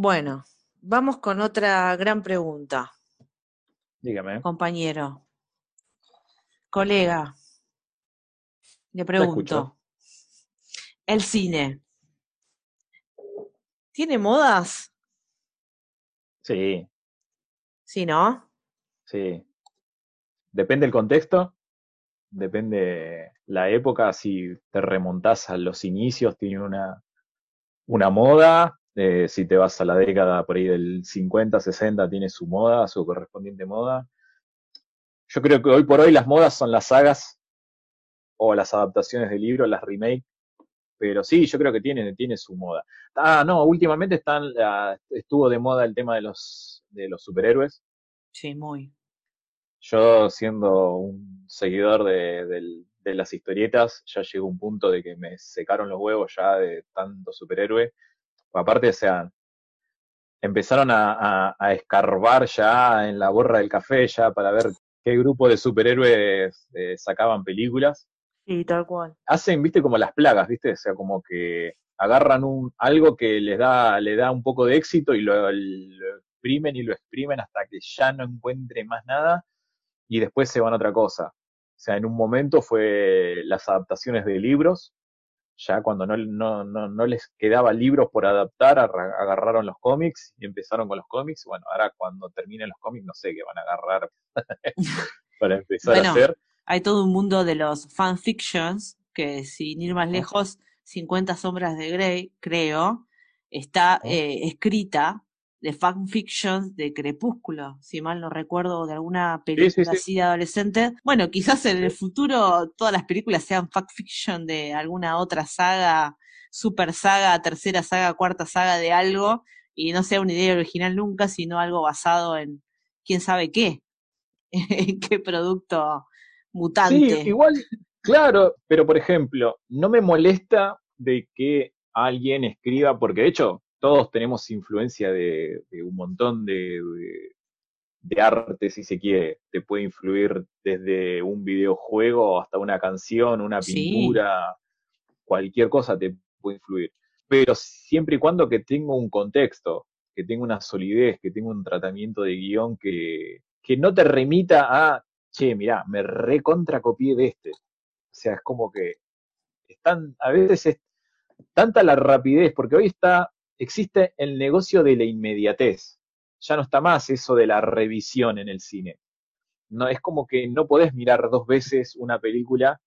Bueno, vamos con otra gran pregunta. Dígame. Compañero. Colega, le pregunto, ¿el cine tiene modas? Sí. ¿Sí, no? Sí. Depende el contexto, depende la época, si te remontás a los inicios, tiene una, una moda, eh, si te vas a la década por ahí del 50, 60, tiene su moda, su correspondiente moda. Yo creo que hoy por hoy las modas son las sagas o las adaptaciones de libros, las remake. Pero sí, yo creo que tiene, tiene su moda. Ah, no, últimamente están, estuvo de moda el tema de los, de los superhéroes. Sí, muy. Yo, siendo un seguidor de, de las historietas, ya llegó un punto de que me secaron los huevos ya de tanto superhéroe. Aparte, o sea, empezaron a, a, escarbar ya en la borra del café ya para ver qué grupo de superhéroes eh, sacaban películas. Sí, tal cual. Hacen, viste, como las plagas, viste, o sea, como que agarran un, algo que les da, le da un poco de éxito y lo, exprimen y lo exprimen hasta que ya no encuentre más nada y después se van a otra cosa. O sea, en un momento fue las adaptaciones de libros, ya cuando no, no, no, les quedaba libros por adaptar, agarraron los cómics y empezaron con los cómics. Bueno, ahora cuando terminen los cómics, no sé qué van a agarrar para empezar a hacer. Hay todo un mundo de los fanfictions, que sin ir más lejos, 50 sombras de Grey, creo, está eh, escrita de fanfictions de Crepúsculo, si mal no recuerdo, de alguna película así de adolescente. Bueno, quizás en el futuro todas las películas sean fanfiction de alguna otra saga, super saga, tercera saga, cuarta saga de algo, y no sea una idea original nunca, sino algo basado en quién sabe qué, en qué producto mutante. Sí, igual, claro, pero por ejemplo, no me molesta de que alguien escriba, porque de hecho todos tenemos influencia de, un montón de, de, arte, si se quiere. Te puede influir desde un videojuego hasta una canción, una pintura, cualquier cosa te puede influir. Pero siempre y cuando que tenga un contexto, que tenga una solidez, que tenga un tratamiento de guion que, que no te remita a, che, mirá, me recontracopié de este. O sea, es como que están, a veces es tanta la rapidez, porque hoy está existe el negocio de la inmediatez. Ya no está más eso de la revisión en el cine. No, es como que no podés mirar dos veces una película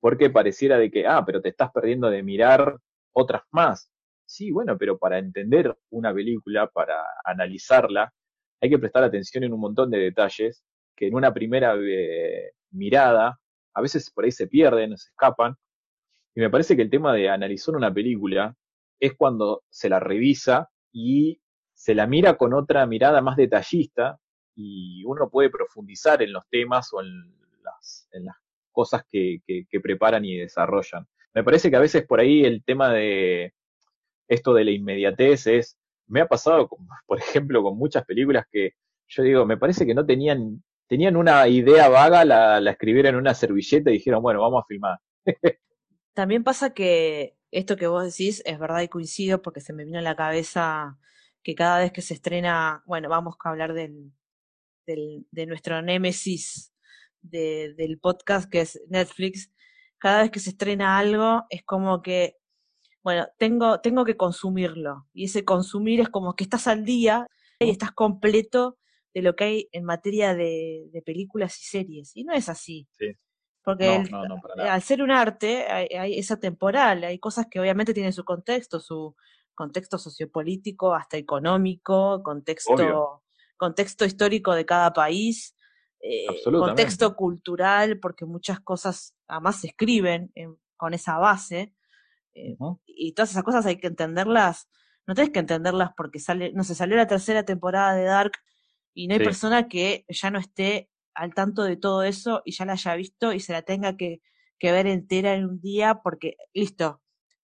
porque pareciera de que, ah, pero te estás perdiendo de mirar otras más. Sí, bueno, pero para entender una película, para analizarla, hay que prestar atención en un montón de detalles que en una primera eh, mirada a veces por ahí se pierden, se escapan. Y me parece que el tema de analizar una película es cuando se la revisa y se la mira con otra mirada más detallista y uno puede profundizar en los temas o en las, cosas que, que, preparan y desarrollan. Me parece que a veces por ahí el tema de esto de la inmediatez es, me ha pasado, por ejemplo, con muchas películas que yo digo, me parece que no tenían, tenían una idea vaga, la, la escribieron en una servilleta y dijeron, bueno, vamos a filmar. También pasa que esto que vos decís es verdad y coincido porque se me vino a la cabeza que cada vez que se estrena, bueno, vamos a hablar del, del de nuestro némesis de, del podcast que es Netflix, cada vez que se estrena algo es como que, bueno, tengo, tengo que consumirlo y ese consumir es como que estás al día y estás completo de lo que hay en materia de, de películas y series. Y no es así. Sí. Porque al ser un arte hay, es atemporal, hay cosas que obviamente tienen su contexto, su contexto sociopolítico, hasta económico, contexto, contexto histórico de cada país, eh, contexto cultural, porque muchas cosas además se escriben con esa base. Eh, y todas esas cosas hay que entenderlas no tenés que entenderlas porque sale, no sé, salió la tercera temporada de Dark y no hay persona que ya no esté al tanto de todo eso y ya la haya visto y se la tenga que, que ver entera en un día porque, listo,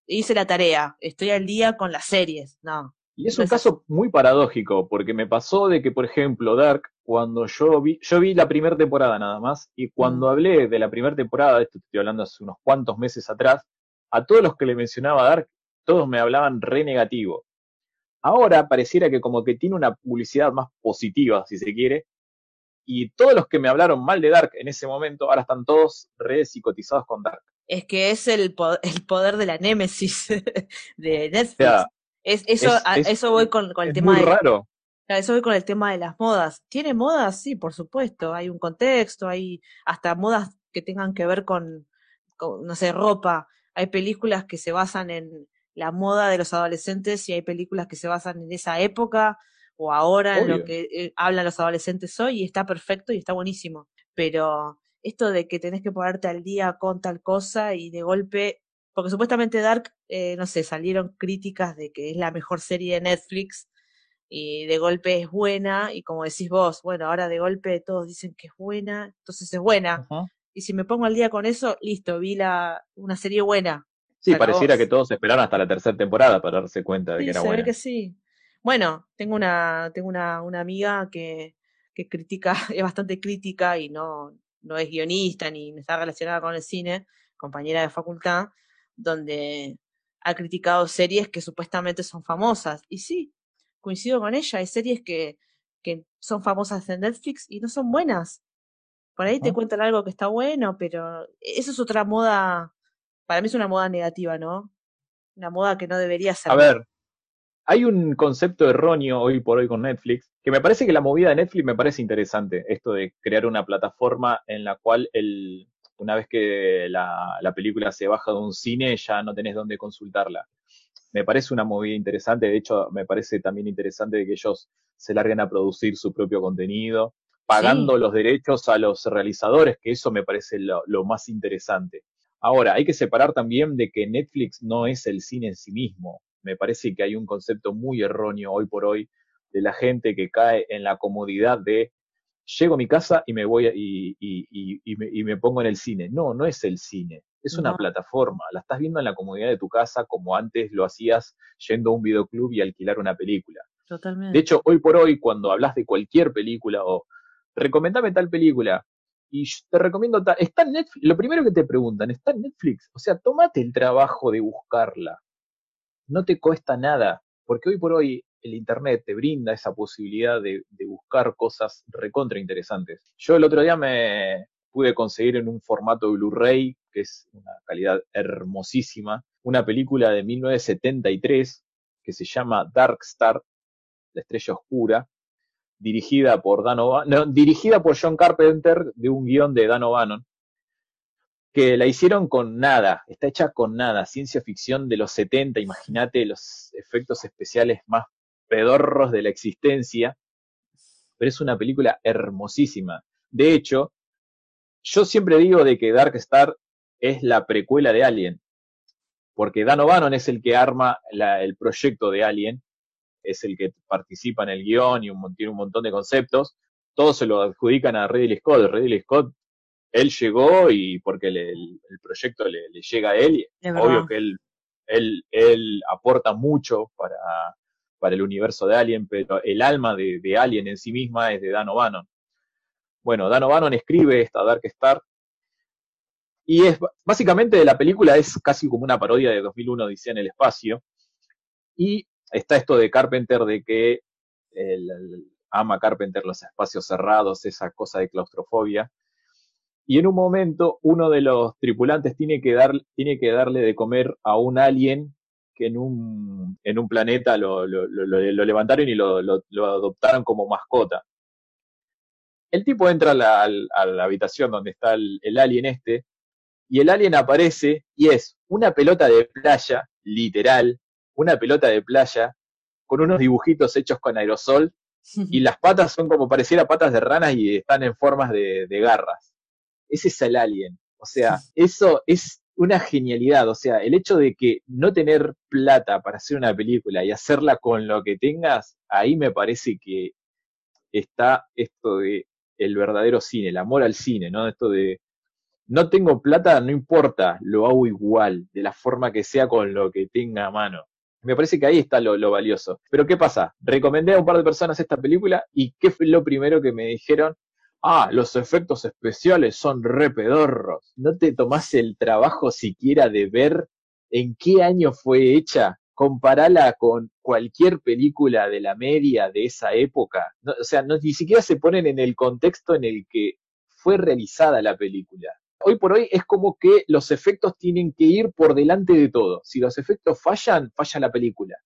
hice la tarea, estoy al día con las series, no. Y es un caso muy paradójico, porque me pasó de que, por ejemplo, Dark, cuando yo vi, yo vi la primera temporada nada más, y cuando mm. hablé de la primera temporada, esto estoy hablando hace unos cuantos meses atrás, a todos los que le mencionaba Dark, todos me hablaban re negativo. Ahora pareciera que como que tiene una publicidad más positiva, si se quiere, y todos los que me hablaron mal de Dark en ese momento, ahora están todos re psicotizados con Dark. Es que es el, el poder de la némesis de Netflix. es, eso, eso voy con, el tema muy raro. Eso voy con el tema de las modas. ¿Tiene modas? Sí, por supuesto. Hay un contexto, hay hasta modas que tengan que ver con, no sé, ropa. Hay películas que se basan en la moda de los adolescentes y hay películas que se basan en esa época o ahora en lo que eh, hablan los adolescentes hoy y está perfecto y está buenísimo. Pero esto de que tenés que ponerte al día con tal cosa y de golpe, porque supuestamente Dark, eh, no sé, salieron críticas de que es la mejor serie de Netflix y de golpe es buena y como decís vos, bueno, ahora de golpe todos dicen que es buena, entonces es buena. Y si me pongo al día con eso, listo, vi la, una serie buena. Sí, pareciera que todos esperaron hasta la tercera temporada para darse cuenta de que era se buena. Ve que sí. Bueno, tengo una, tengo una, una amiga que, que critica, es bastante crítica y no, no es guionista ni está relacionada con el cine, compañera de facultad, donde ha criticado series que supuestamente son famosas. Y sí, coincido con ella, hay series que, que son famosas en Netflix y no son buenas. Por ahí te cuentan algo que está bueno, pero eso es otra moda, para mí es una moda negativa, ¿no? Una moda que no debería ser. A ver, hay un concepto erróneo hoy por hoy con Netflix, que me parece que la movida de Netflix me parece interesante, esto de crear una plataforma en la cual el, una vez que la, la película se baja de un cine ya no tenés dónde consultarla. Me parece una movida interesante, de hecho me parece también interesante que ellos se larguen a producir su propio contenido, pagando los derechos a los realizadores, que eso me parece lo, lo más interesante. Ahora, hay que separar también de que Netflix no es el cine en sí mismo me parece que hay un concepto muy erróneo hoy por hoy de la gente que cae en la comodidad de llego a mi casa y me voy y, y, me, pongo en el cine. No, no es el cine, es una plataforma. La estás viendo en la comodidad de tu casa como antes lo hacías yendo a un videoclub y alquilar una película. Totalmente. De hecho, hoy por hoy, cuando hablas de cualquier película o recomendame tal película y te recomiendo tal, está en Netflix, lo primero que te preguntan, ¿está en Netflix? O sea, tómate el trabajo de buscarla no te cuesta nada, porque hoy por hoy el Internet te brinda esa posibilidad de, buscar cosas recontra interesantes. Yo el otro día me pude conseguir en un formato Blu-ray, que es una calidad hermosísima, una película de 1973 que se llama Dark Star, la estrella oscura, dirigida por Dan dirigida por John Carpenter de un guion de Dan O'Bannon, que la hicieron con nada, está hecha con nada, ciencia ficción de los 70, imagínate los efectos especiales más pedorros de la existencia, pero es una película hermosísima. De hecho, yo siempre digo de que Dark Star es la precuela de Alien, porque Dan O'Bannon es el que arma el proyecto de Alien, es el que participa en el guion y un, tiene un montón de conceptos, todos se lo adjudican a Ridley Scott. Ridley Scott él llegó y porque el, proyecto le, llega a él, y obvio que él, él, él aporta mucho para, para el universo de Alien, pero el alma de, de, Alien en sí misma es de Dan O'Bannon. Bueno, Dan O'Bannon escribe esta Dark Star y es básicamente la película es casi como una parodia de 2001 dice en el espacio y está esto de Carpenter de que ama Carpenter los espacios cerrados, esa cosa de claustrofobia y en un momento uno de los tripulantes tiene que, dar, tiene que darle de comer a un alien que en un, en un planeta lo, lo, lo, levantaron y lo, adoptaron como mascota. El tipo entra a la, a la habitación donde está el, el, alien este, y el alien aparece y es una pelota de playa, literal, una pelota de playa, con unos dibujitos hechos con aerosol, y las patas son como pareciera patas de ranas y están en formas de, de garras ese es el alien. O sea, eso es una genialidad. O sea, el hecho de que no tener plata para hacer una película y hacerla con lo que tengas, ahí me parece que está esto de el verdadero cine, el amor al cine, ¿no? Esto de no tengo plata, no importa, lo hago igual, de la forma que sea con lo que tenga a mano. Me parece que ahí está lo, lo, valioso. Pero ¿qué pasa? Recomendé a un par de personas esta película y ¿qué fue lo primero que me dijeron? Ah, los efectos especiales son re pedorros. ¿No te tomás el trabajo siquiera de ver en qué año fue hecha? Comparala con cualquier película de la media de esa época. o sea, no, ni siquiera se ponen en el contexto en el que fue realizada la película hoy por hoy es como que los efectos tienen que ir por delante de todo. Si los efectos fallan, falla la película.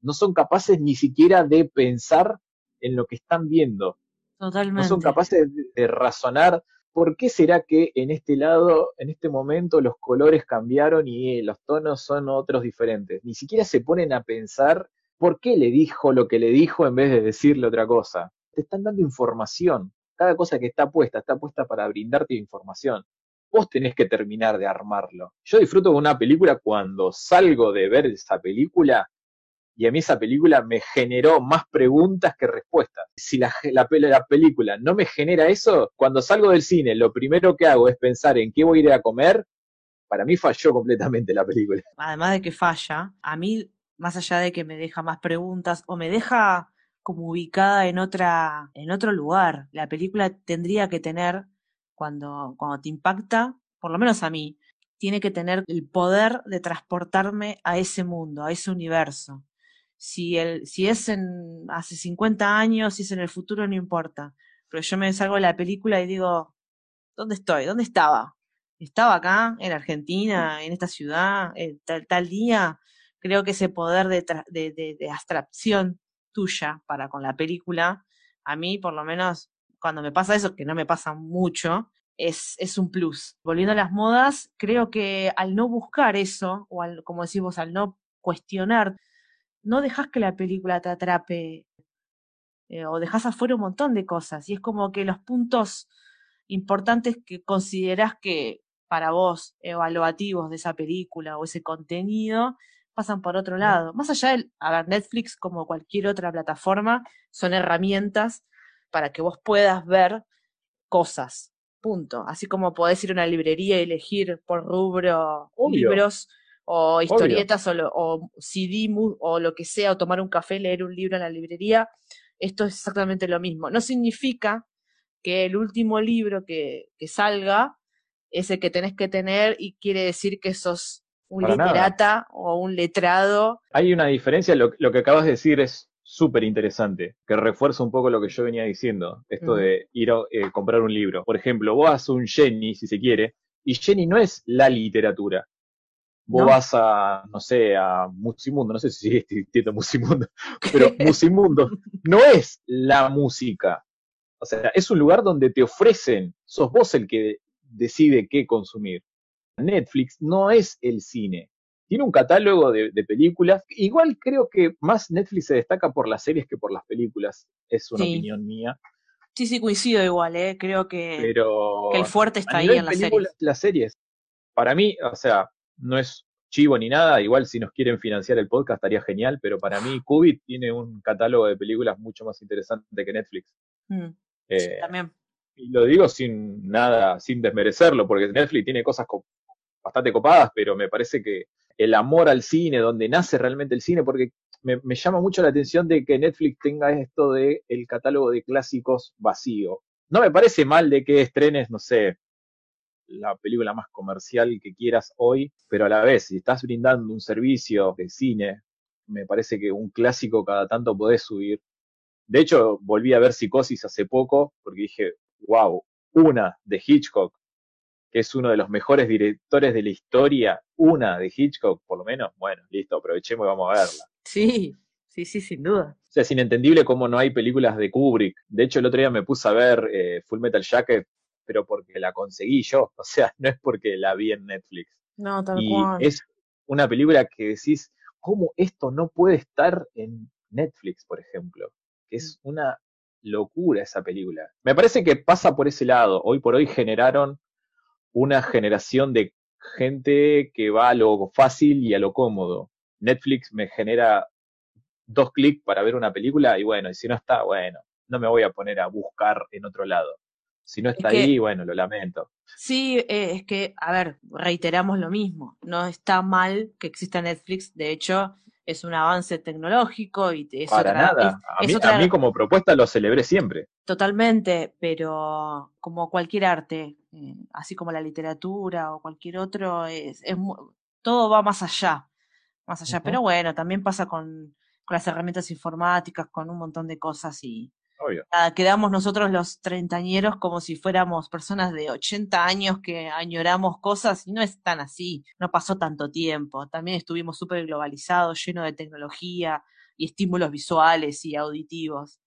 No son capaces ni siquiera de pensar en lo que están viendo. No son capaces de, razonar por qué será que en este lado, en este momento, los colores cambiaron y los tonos son otros diferentes. Ni siquiera se ponen a pensar por qué le dijo lo que le dijo en vez de decirle otra cosa. Te están dando información. Cada cosa que está puesta está puesta para brindarte información vos tenés que terminar de armarlo. Yo disfruto de una película cuando salgo de ver esa película y a mí esa película me generó más preguntas que respuestas. Si la, la, la, película no me genera eso, cuando salgo del cine lo primero que hago es pensar en qué voy a ir a comer, para mí falló completamente la película. Además de que falla, a mí, más allá de que me deja más preguntas o me deja como ubicada en otra, en otro lugar, la película tendría que tener cuando, cuando te impacta, por lo menos a mí, tiene que tener el poder de transportarme a ese mundo, a ese universo. Si, si es en hace 50 años, si es en el futuro, no importa. Pero yo me salgo de la película y digo, ¿dónde estoy? ¿Dónde estaba? ¿Estaba acá, en Argentina, en esta ciudad, tal, tal día? Creo que ese poder de, de, de, abstracción tuya para con la película, a mí por lo menos cuando me pasa eso, que no me pasa mucho, es, es un plus. Volviendo a las modas, creo que al no buscar eso, o al, como decimos, al no cuestionar, no dejas que la película te atrape eh, o dejas afuera un montón de cosas. Y es como que los puntos importantes que considerás que para vos evaluativos de esa película o ese contenido pasan por otro lado. Más allá de, a ver, Netflix como cualquier otra plataforma son herramientas para que vos puedas ver cosas. Punto. Así como podés ir a una librería y elegir por rubro libros o historietas o, o, CD o lo que sea, o tomar un café, leer un libro en la librería. Esto es exactamente lo mismo. No significa que el último libro que, que salga es el que tenés que tener y quiere decir que sos un literata o un letrado. Hay una diferencia, lo, lo que acabas de decir es súper interesante, que refuerza un poco lo que yo venía diciendo, esto de ir a eh, comprar un libro. Por ejemplo, vos a un Jenny, si se quiere, y Jenny no es la literatura. Vos vas a, no sé, a Musimundo, no sé si sigue existiendo Musimundo, pero Musimundo no es la música. O sea, es un lugar donde te ofrecen, sos vos el que decide qué consumir. Netflix no es el cine tiene un catálogo de, películas. Igual creo que más Netflix se destaca por las series que por las películas. Es una opinión mía. Sí, sí, coincido igual, ¿eh? Creo que, el fuerte está ahí en las series. Las series, para mí, o sea, no es chivo ni nada, igual si nos quieren financiar el podcast estaría genial, pero para mí Qubit tiene un catálogo de películas mucho más interesante que Netflix. Mm, eh, también. Y lo digo sin nada, sin desmerecerlo, porque Netflix tiene cosas bastante copadas, pero me parece que el amor al cine, donde nace realmente el cine, porque me, llama mucho la atención de que Netflix tenga esto de el catálogo de clásicos vacío. No me parece mal de que estrenes, no sé, la película más comercial que quieras hoy, pero a la vez, si estás brindando un servicio de cine, me parece que un clásico cada tanto podés subir. De hecho, volví a ver Psicosis hace poco, porque dije, wow, una de Hitchcock que es uno de los mejores directores de la historia, una de Hitchcock, por lo menos, bueno, listo, aprovechemos y vamos a verla. Sí, sí, sí, sin duda. O sea, es inentendible cómo no hay películas de Kubrick. De hecho, el otro día me puse a ver eh, Full Metal Jacket, pero porque la conseguí yo, o sea, no es porque la vi en Netflix. No, tal y Es una película que decís, ¿cómo esto no puede estar en Netflix, por ejemplo? Que es mm. una locura esa película. Me parece que pasa por ese lado. Hoy por hoy generaron una generación de gente que va a lo fácil y a lo cómodo. Netflix me genera dos clics para ver una película y bueno, y si no está, bueno, no me voy a poner a buscar en otro lado. Si no está ahí, bueno, lo lamento. Sí, eh, es que, a ver, reiteramos lo mismo. No está mal que exista Netflix. De hecho, es un avance tecnológico y es Para nada. a, mí, como propuesta lo celebré siempre. Totalmente, pero como cualquier arte, eh, así como la literatura o cualquier otro, es, todo va más allá. Más allá. Pero bueno, también pasa con, con las herramientas informáticas, con un montón de cosas y quedamos nosotros los treintañeros como si fuéramos personas de 80 años que añoramos cosas y no es tan así, no pasó tanto tiempo. También estuvimos súper globalizados, llenos de tecnología y estímulos visuales y auditivos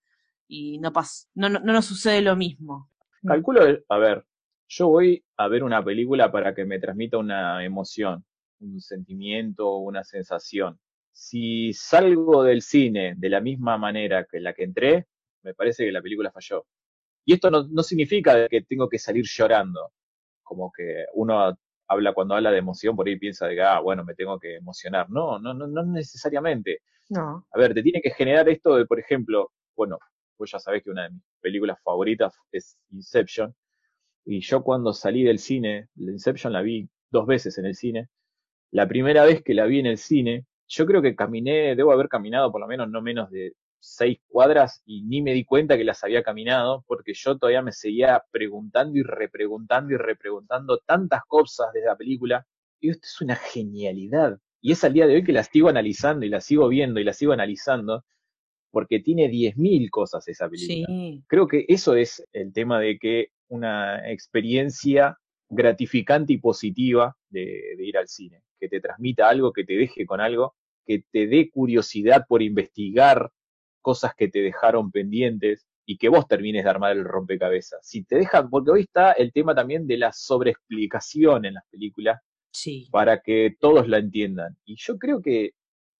y no, no, no, no nos sucede lo mismo. Calculo, a ver, yo voy a ver una película para que me transmita una emoción, un sentimiento, una sensación. Si salgo del cine de la misma manera que la que entré, me parece que la película falló. Y esto no, no significa que tengo que salir llorando, como que uno habla cuando habla de emoción, por ahí piensa de que, ah, bueno, me tengo que emocionar. No, no, no, no necesariamente. No. A ver, te tiene que generar esto de, por ejemplo, bueno, pues ya sabés que una de mis películas favoritas es Inception. Y yo cuando salí del cine, la Inception la vi dos veces en el cine. La primera vez que la vi en el cine, yo creo que caminé, debo haber caminado por lo menos no menos de seis cuadras y ni me di cuenta que las había caminado porque yo todavía me seguía preguntando y repreguntando y repreguntando tantas cosas de la película. Y esto es una genialidad. Y es al día de hoy que la sigo analizando y la sigo viendo y la sigo analizando porque tiene 10.000 cosas esa película. Creo que eso es el tema de que una experiencia gratificante y positiva de, de ir al cine, que te transmita algo, que te deje con algo, que te dé curiosidad por investigar cosas que te dejaron pendientes y que vos termines de armar el rompecabezas. Si te dejan, porque hoy está el tema también de la sobreexplicación en las películas sí. para que todos la entiendan. Y yo creo que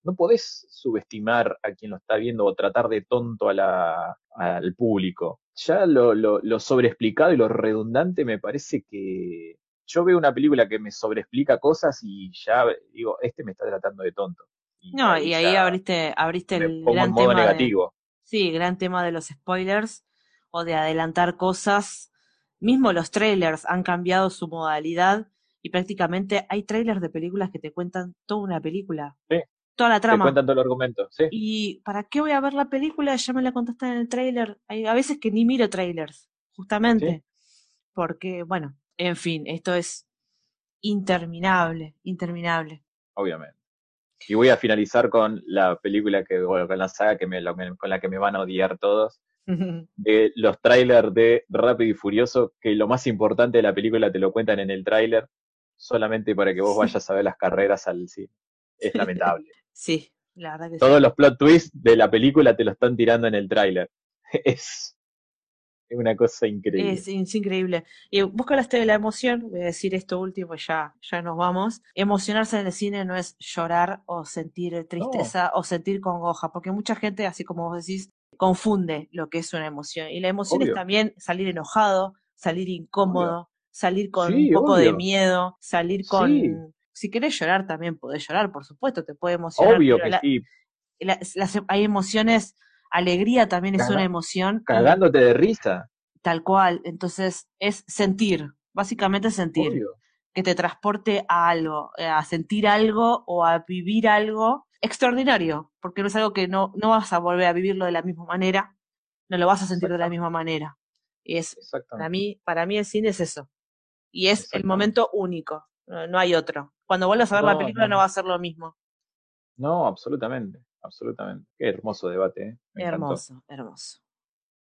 no podés subestimar a quien lo está viendo o tratar de tonto a la, al público. Ya lo, lo, lo sobreexplicado y lo redundante me parece que yo veo una película que me sobreexplica cosas y ya digo, este me está tratando de tonto no, y ahí abriste, abriste el gran tema. Negativo. sí, gran tema de los spoilers o de adelantar cosas. Mismo los trailers han cambiado su modalidad y prácticamente hay trailers de películas que te cuentan toda una película. Sí. Toda la trama. Te cuentan todo el argumento, sí. ¿Y para qué voy a ver la película? Ya me la contaste en el trailer. Hay a veces que ni miro trailers, justamente. Porque, bueno, en fin, esto es interminable, interminable. Obviamente. Y voy a finalizar con la película que, bueno, con la saga que me, con la que me van a odiar todos. De los trailers de Rápido y Furioso, que lo más importante de la película te lo cuentan en el tráiler, solamente para que vos vayas a ver las carreras al cine. Es lamentable. Sí, la verdad que Todos los plot twists de la película te lo están tirando en el tráiler. Es es una cosa increíble. Es, increíble. Y vos hablaste de la emoción, voy a decir esto último, ya, ya nos vamos. Emocionarse en el cine no es llorar o sentir tristeza o sentir congoja, porque mucha gente, así como vos decís, confunde lo que es una emoción. Y la emoción es también salir enojado, salir incómodo, salir con un poco de miedo, salir con... Si querés llorar también podés llorar, por supuesto, te puede emocionar. Obvio que sí. hay emociones alegría también es una emoción. Cagándote de risa. Tal cual. Entonces es sentir, básicamente sentir. Que te transporte a algo, eh, a sentir algo o a vivir algo extraordinario, porque no es algo que no, no vas a volver a vivirlo de la misma manera, no lo vas a sentir de la misma manera. Y es, para mí, para mí el cine es eso. Y es el momento único, no, hay otro. Cuando vuelvas a ver la película no va a ser lo mismo. No, absolutamente absolutamente. Qué hermoso debate. ¿eh? hermoso, hermoso.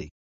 Agency